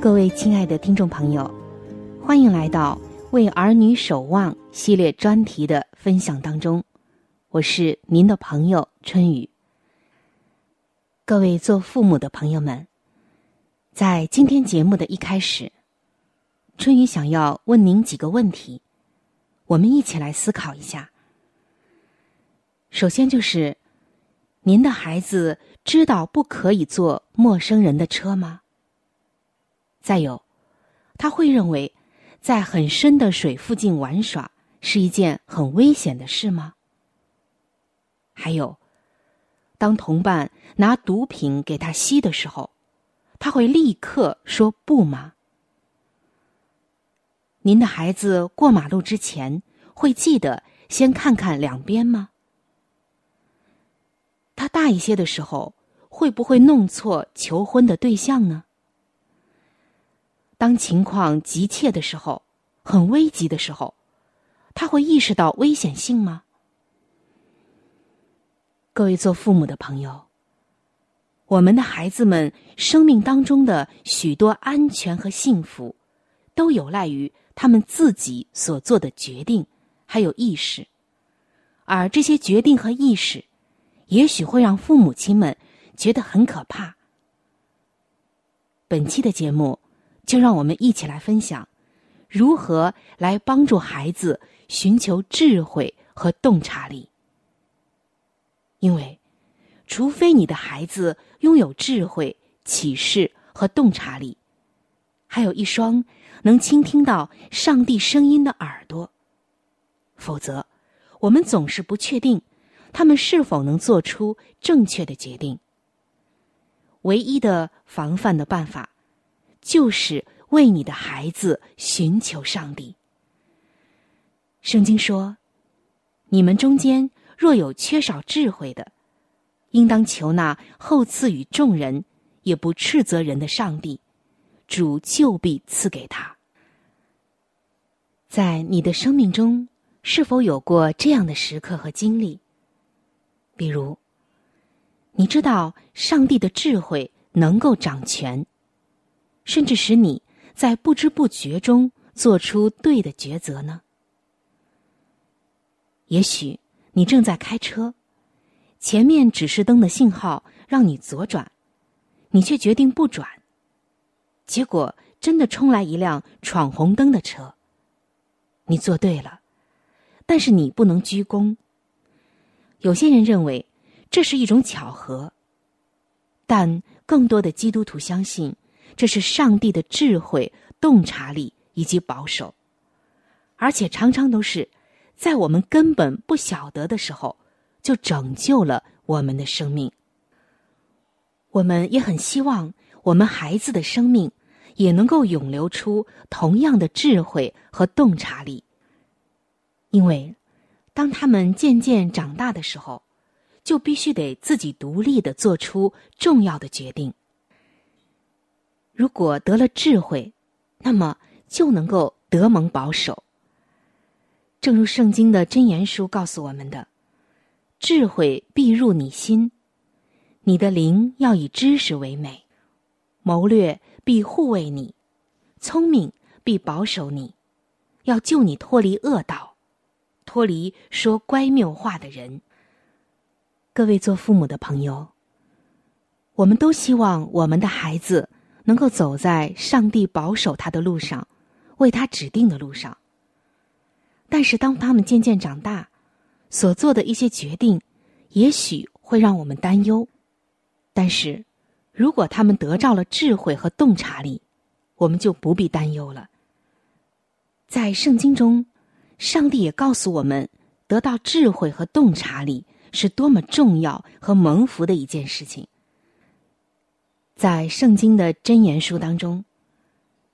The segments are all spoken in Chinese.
各位亲爱的听众朋友，欢迎来到“为儿女守望”系列专题的分享当中，我是您的朋友春雨。各位做父母的朋友们，在今天节目的一开始，春雨想要问您几个问题，我们一起来思考一下。首先就是，您的孩子知道不可以坐陌生人的车吗？再有，他会认为，在很深的水附近玩耍是一件很危险的事吗？还有，当同伴拿毒品给他吸的时候，他会立刻说不吗？您的孩子过马路之前会记得先看看两边吗？他大一些的时候会不会弄错求婚的对象呢？当情况急切的时候，很危急的时候，他会意识到危险性吗？各位做父母的朋友，我们的孩子们生命当中的许多安全和幸福，都有赖于他们自己所做的决定，还有意识。而这些决定和意识，也许会让父母亲们觉得很可怕。本期的节目。就让我们一起来分享，如何来帮助孩子寻求智慧和洞察力。因为，除非你的孩子拥有智慧、启示和洞察力，还有一双能倾听到上帝声音的耳朵，否则，我们总是不确定他们是否能做出正确的决定。唯一的防范的办法，就是为你的孩子寻求上帝。圣经说：“你们中间若有缺少智慧的，应当求那后赐予众人，也不斥责人的上帝，主就必赐给他。”在你的生命中，是否有过这样的时刻和经历？比如，你知道上帝的智慧能够掌权，甚至使你在不知不觉中做出对的抉择呢？也许你正在开车，前面指示灯的信号让你左转，你却决定不转，结果真的冲来一辆闯红灯的车。你做对了，但是你不能鞠躬。有些人认为这是一种巧合，但更多的基督徒相信这是上帝的智慧、洞察力以及保守，而且常常都是在我们根本不晓得的时候就拯救了我们的生命。我们也很希望我们孩子的生命。也能够涌流出同样的智慧和洞察力，因为当他们渐渐长大的时候，就必须得自己独立的做出重要的决定。如果得了智慧，那么就能够得蒙保守。正如圣经的箴言书告诉我们的：“智慧必入你心，你的灵要以知识为美，谋略。”必护卫你，聪明必保守你，要救你脱离恶道，脱离说乖谬话的人。各位做父母的朋友，我们都希望我们的孩子能够走在上帝保守他的路上，为他指定的路上。但是，当他们渐渐长大，所做的一些决定，也许会让我们担忧。但是。如果他们得到了智慧和洞察力，我们就不必担忧了。在圣经中，上帝也告诉我们，得到智慧和洞察力是多么重要和蒙福的一件事情。在圣经的箴言书当中，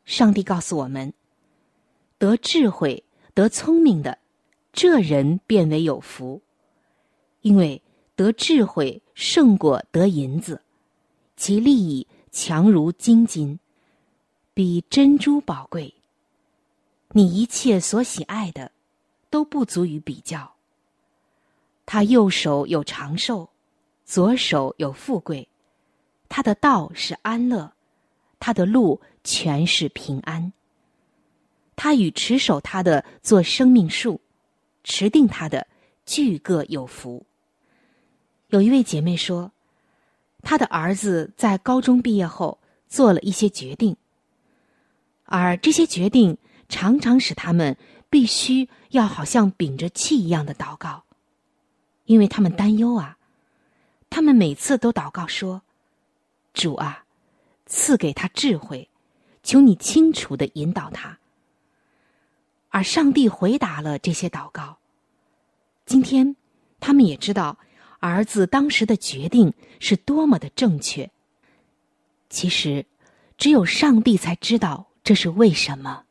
上帝告诉我们，得智慧、得聪明的这人变为有福，因为得智慧胜过得银子。其利益强如金金，比珍珠宝贵。你一切所喜爱的，都不足以比较。他右手有长寿，左手有富贵，他的道是安乐，他的路全是平安。他与持守他的做生命树，持定他的俱各有福。有一位姐妹说。她的儿子在高中毕业后做了一些决定，而这些决定常常使他们必须要好像屏着气一样的祷告，因为他们担忧啊。他们每次都祷告说：“主啊，赐给他智慧，求你清楚的引导他。”而上帝回答了这些祷告。今天，他们也知道。儿子当时的决定是多么的正确。其实，只有上帝才知道这是为什么。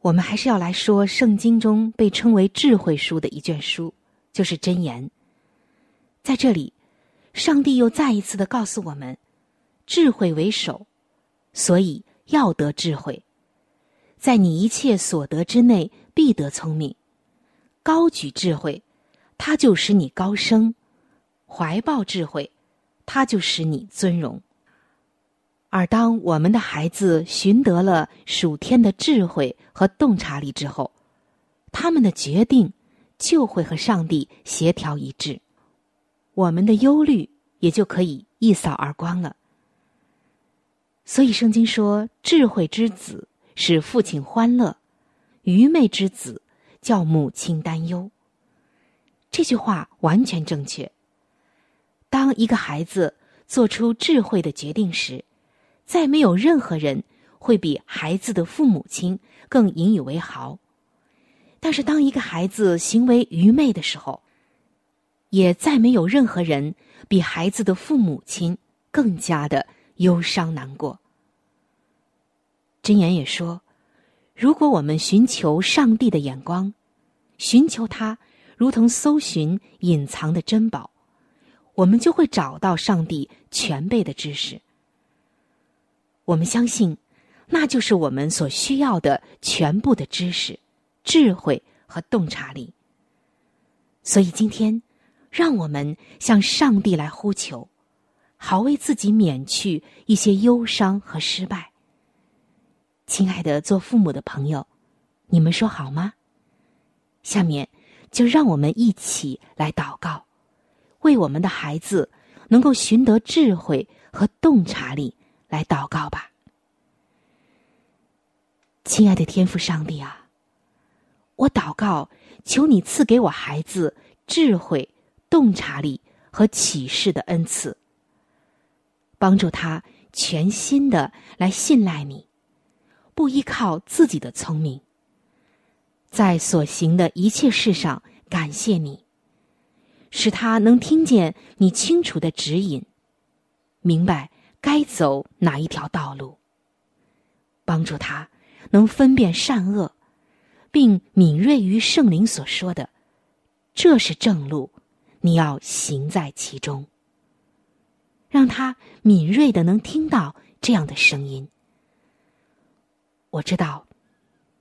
我们还是要来说圣经中被称为智慧书的一卷书，就是箴言。在这里，上帝又再一次的告诉我们：智慧为首，所以要得智慧，在你一切所得之内必得聪明，高举智慧。他就使你高升，怀抱智慧，他就使你尊荣。而当我们的孩子寻得了属天的智慧和洞察力之后，他们的决定就会和上帝协调一致，我们的忧虑也就可以一扫而光了。所以圣经说：“智慧之子使父亲欢乐，愚昧之子叫母亲担忧。”这句话完全正确。当一个孩子做出智慧的决定时，再没有任何人会比孩子的父母亲更引以为豪。但是，当一个孩子行为愚昧的时候，也再没有任何人比孩子的父母亲更加的忧伤难过。箴言也说，如果我们寻求上帝的眼光，寻求他，如同搜寻隐藏的珍宝，我们就会找到上帝全备的知识。我们相信，那就是我们所需要的全部的知识、智慧和洞察力。所以今天，让我们向上帝来呼求，好为自己免去一些忧伤和失败。亲爱的做父母的朋友，你们说好吗？下面就让我们一起来祷告，为我们的孩子能够寻得智慧和洞察力来祷告吧。亲爱的天父上帝啊，我祷告。求你赐给我孩子智慧、洞察力和启示的恩赐，帮助他全心的来信赖你，不依靠自己的聪明，在所行的一切事上感谢你，使他能听见你清楚的指引，明白该走哪一条道路，帮助他能分辨善恶。并敏锐于圣灵所说的，这是正路，你要行在其中。让他敏锐的能听到这样的声音。我知道，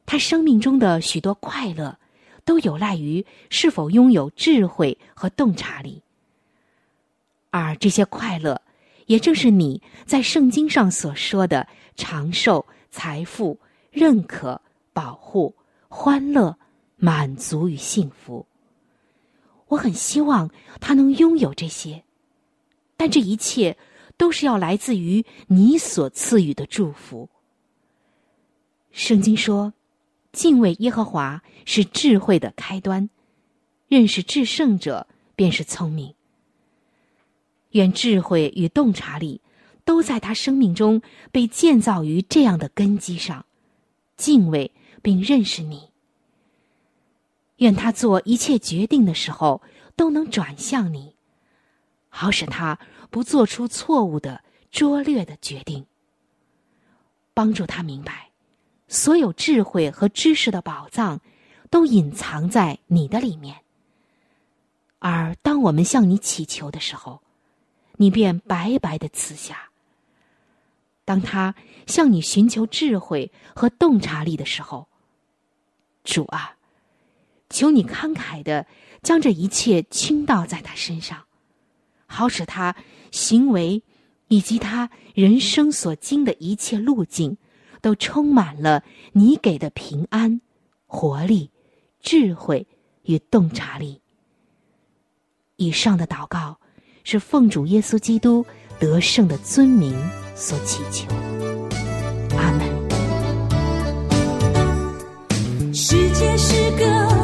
他生命中的许多快乐，都有赖于是否拥有智慧和洞察力。而这些快乐，也正是你在圣经上所说的长寿、财富、认可、保护。欢乐、满足与幸福，我很希望他能拥有这些，但这一切都是要来自于你所赐予的祝福。圣经说：“敬畏耶和华是智慧的开端，认识至圣者便是聪明。”愿智慧与洞察力都在他生命中被建造于这样的根基上，敬畏。并认识你。愿他做一切决定的时候都能转向你，好使他不做出错误的拙劣的决定。帮助他明白，所有智慧和知识的宝藏都隐藏在你的里面。而当我们向你祈求的时候，你便白白的赐下。当他向你寻求智慧和洞察力的时候，主啊，求你慷慨的将这一切倾倒在他身上，好使他行为以及他人生所经的一切路径，都充满了你给的平安、活力、智慧与洞察力。以上的祷告是奉主耶稣基督得胜的尊名所祈求。阿门。世界是个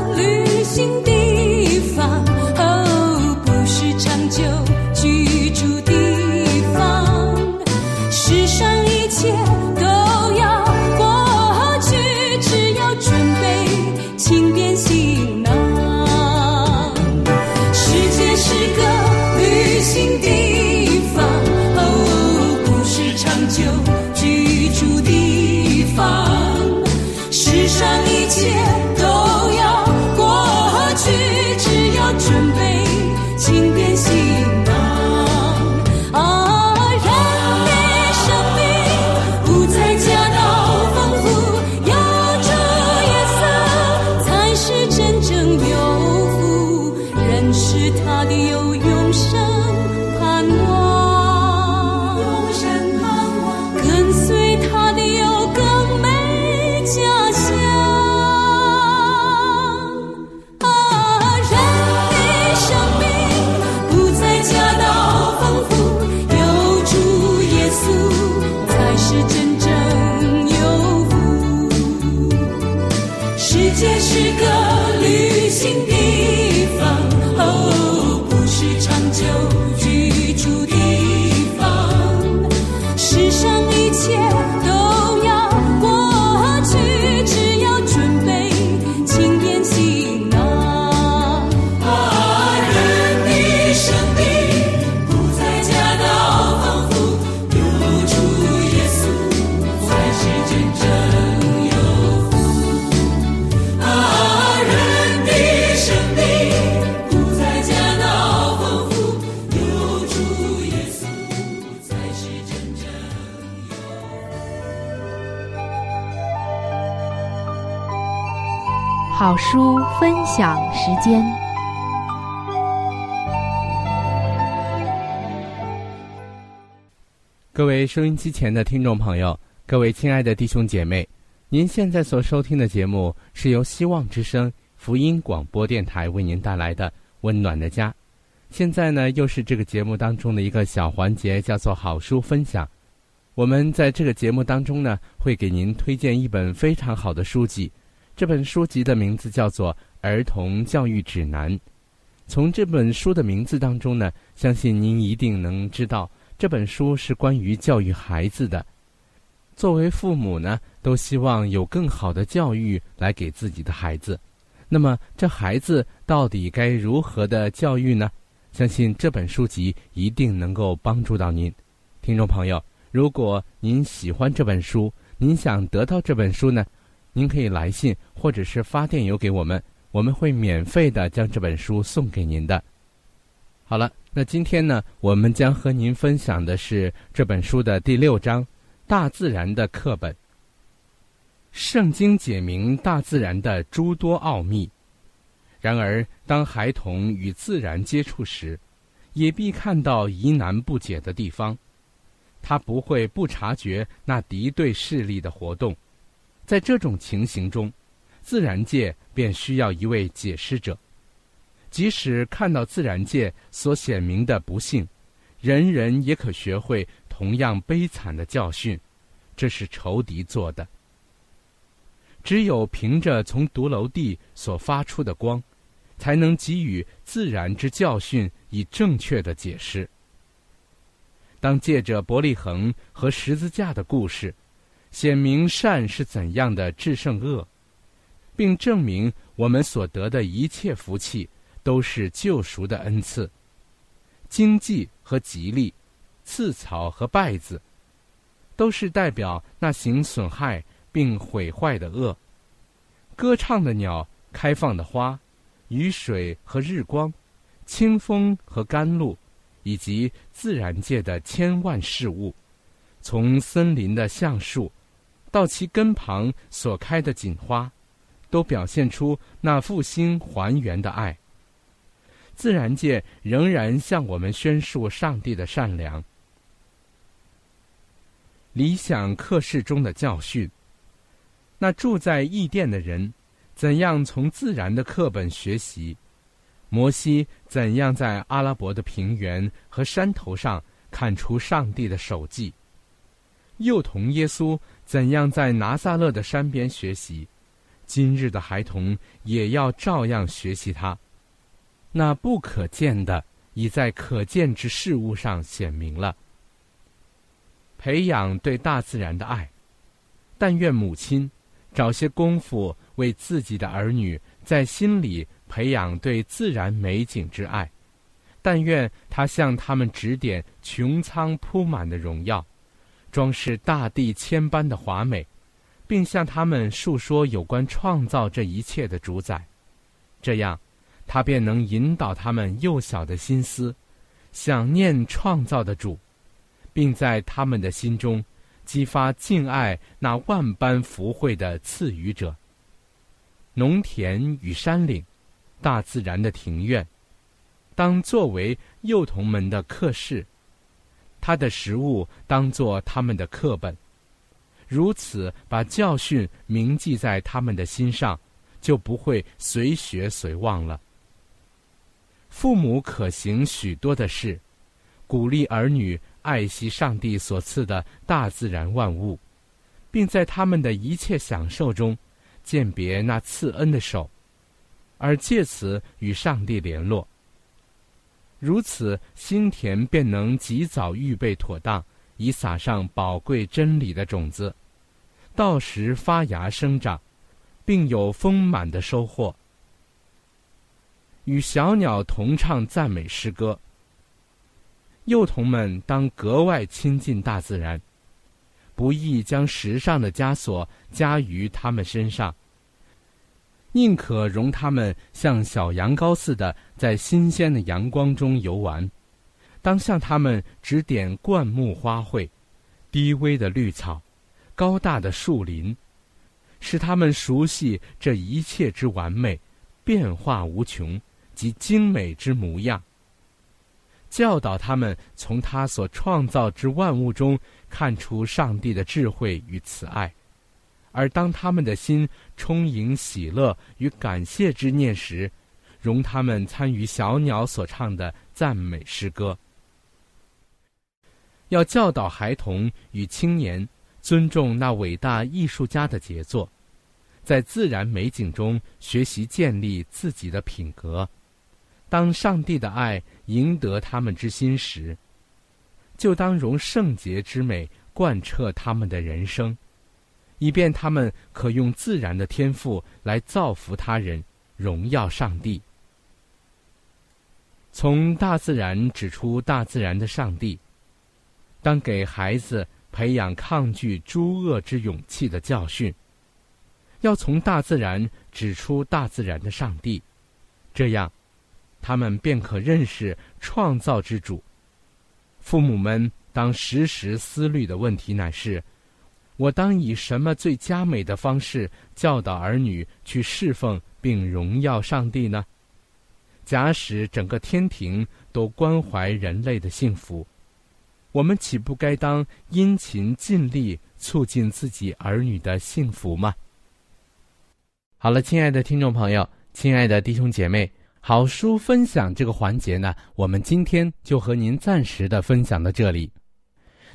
好书分享时间。各位收音机前的听众朋友，各位亲爱的弟兄姐妹，您现在所收听的节目是由希望之声福音广播电台为您带来的《温暖的家》。现在呢，又是这个节目当中的一个小环节，叫做好书分享。我们在这个节目当中呢，会给您推荐一本非常好的书籍。这本书籍的名字叫做《儿童教育指南》。从这本书的名字当中呢，相信您一定能知道。这本书是关于教育孩子的。作为父母呢，都希望有更好的教育来给自己的孩子。那么，这孩子到底该如何的教育呢？相信这本书籍一定能够帮助到您，听众朋友。如果您喜欢这本书，您想得到这本书呢，您可以来信或者是发电邮给我们，我们会免费的将这本书送给您的。好了。那今天呢，我们将和您分享的是这本书的第六章《大自然的课本》。圣经解明大自然的诸多奥秘，然而当孩童与自然接触时，也必看到疑难不解的地方。他不会不察觉那敌对势力的活动，在这种情形中，自然界便需要一位解释者。即使看到自然界所显明的不幸，人人也可学会同样悲惨的教训，这是仇敌做的。只有凭着从独楼地所发出的光，才能给予自然之教训以正确的解释。当借着伯利恒和十字架的故事，显明善是怎样的制胜恶，并证明我们所得的一切福气。都是救赎的恩赐，经济和吉利，刺草和稗子，都是代表那行损害并毁坏的恶。歌唱的鸟，开放的花，雨水和日光，清风和甘露，以及自然界的千万事物，从森林的橡树，到其根旁所开的锦花，都表现出那复兴还原的爱。自然界仍然向我们宣述上帝的善良。理想课室中的教训。那住在异殿的人，怎样从自然的课本学习？摩西怎样在阿拉伯的平原和山头上看出上帝的手迹？幼童耶稣怎样在拿撒勒的山边学习？今日的孩童也要照样学习他。那不可见的，已在可见之事物上显明了。培养对大自然的爱，但愿母亲找些功夫为自己的儿女在心里培养对自然美景之爱。但愿他向他们指点穹苍铺满的荣耀，装饰大地千般的华美，并向他们述说有关创造这一切的主宰。这样。他便能引导他们幼小的心思，想念创造的主，并在他们的心中激发敬爱那万般福惠的赐予者。农田与山岭，大自然的庭院，当作为幼童们的课室，他的食物当作他们的课本，如此把教训铭记在他们的心上，就不会随学随忘了。父母可行许多的事，鼓励儿女爱惜上帝所赐的大自然万物，并在他们的一切享受中鉴别那赐恩的手，而借此与上帝联络。如此，心田便能及早预备妥当，以撒上宝贵真理的种子，到时发芽生长，并有丰满的收获。与小鸟同唱赞美诗歌。幼童们当格外亲近大自然，不易将时尚的枷锁加于他们身上。宁可容他们像小羊羔似的在新鲜的阳光中游玩，当向他们指点灌木花卉、低微的绿草、高大的树林，使他们熟悉这一切之完美、变化无穷及精美之模样。教导他们从他所创造之万物中看出上帝的智慧与慈爱，而当他们的心充盈喜乐与感谢之念时，容他们参与小鸟所唱的赞美诗歌。要教导孩童与青年尊重那伟大艺术家的杰作，在自然美景中学习建立自己的品格。当上帝的爱赢得他们之心时，就当容圣洁之美贯彻他们的人生，以便他们可用自然的天赋来造福他人，荣耀上帝。从大自然指出大自然的上帝，当给孩子培养抗拒诸恶之勇气的教训，要从大自然指出大自然的上帝，这样。他们便可认识创造之主。父母们当时时思虑的问题乃是：我当以什么最佳美的方式教导儿女去侍奉并荣耀上帝呢？假使整个天庭都关怀人类的幸福，我们岂不该当殷勤尽力促进自己儿女的幸福吗？好了，亲爱的听众朋友，亲爱的弟兄姐妹。好书分享这个环节呢，我们今天就和您暂时的分享到这里。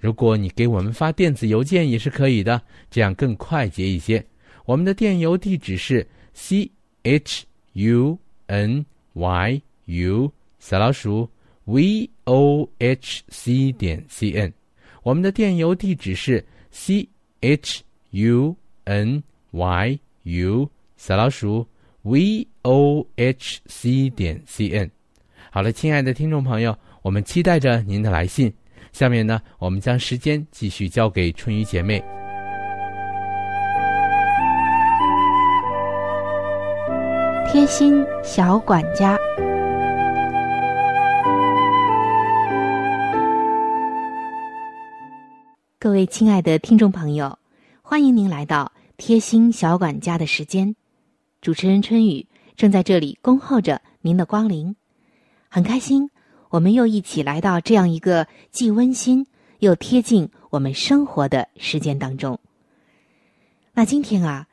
如果你给我们发电子邮件也是可以的，这样更快捷一些。我们的电邮地址是 c h u n y u 小老鼠 v o h c 点 c n。我们的电邮地址是 c h u n y u 小老鼠 v o h c 点 c n。好了，亲爱的听众朋友，我们期待着您的来信。下面呢，我们将时间继续交给春雨姐妹。贴心小管家，各位亲爱的听众朋友，欢迎您来到贴心小管家的时间。主持人春雨正在这里恭候着您的光临。很开心，我们又一起来到这样一个既温馨又贴近我们生活的时间当中。那今天啊，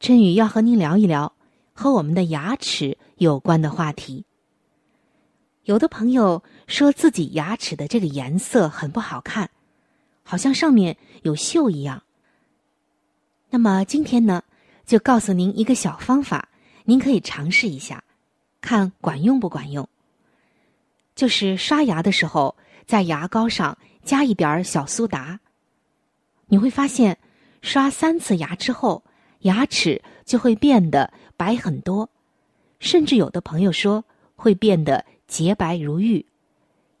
春雨要和您聊一聊和我们的牙齿有关的话题。有的朋友说自己牙齿的这个颜色很不好看，好像上面有锈一样。那么今天呢，就告诉您一个小方法，您可以尝试一下，看管用不管用。就是刷牙的时候，在牙膏上加一点小苏打，你会发现，刷三次牙之后，牙齿就会变得白很多，甚至有的朋友说会变得洁白如玉，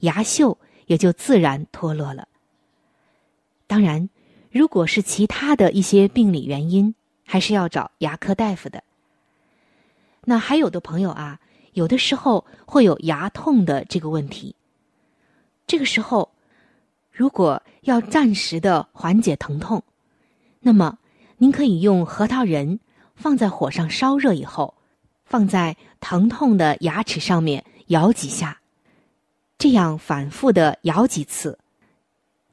牙锈也就自然脱落了。当然，如果是其他的一些病理原因，还是要找牙科大夫的。那还有的朋友啊。有的时候会有牙痛的这个问题。这个时候，如果要暂时的缓解疼痛，那么您可以用核桃仁放在火上烧热以后，放在疼痛的牙齿上面摇几下，这样反复的摇几次，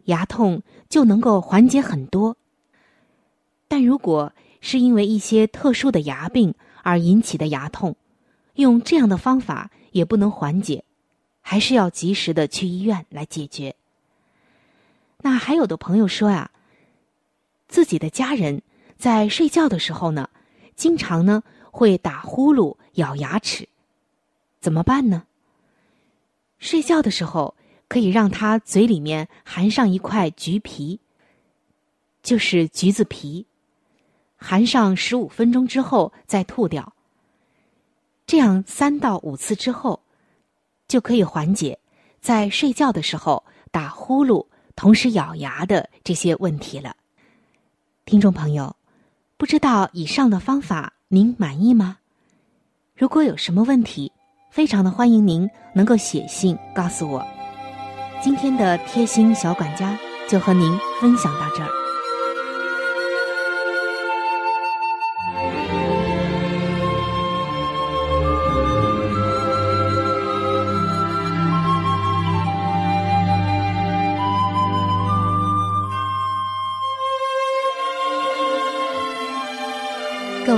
牙痛就能够缓解很多。但如果是因为一些特殊的牙病而引起的牙痛，用这样的方法也不能缓解，还是要及时的去医院来解决。那还有的朋友说呀，自己的家人在睡觉的时候呢，经常呢会打呼噜、咬牙齿，怎么办呢？睡觉的时候可以让他嘴里面含上一块橘皮，就是橘子皮，含上十五分钟之后再吐掉。这样三到五次之后，就可以缓解在睡觉的时候打呼噜、同时咬牙的这些问题了。听众朋友，不知道以上的方法您满意吗？如果有什么问题，非常的欢迎您能够写信告诉我。今天的贴心小管家就和您分享到这儿。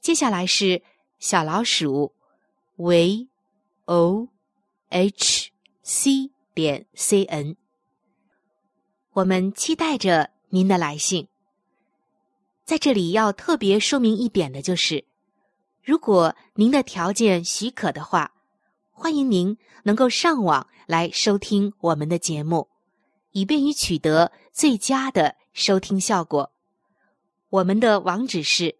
接下来是小老鼠 v o h c 点 c n，我们期待着您的来信。在这里要特别说明一点的就是，如果您的条件许可的话，欢迎您能够上网来收听我们的节目，以便于取得最佳的收听效果。我们的网址是。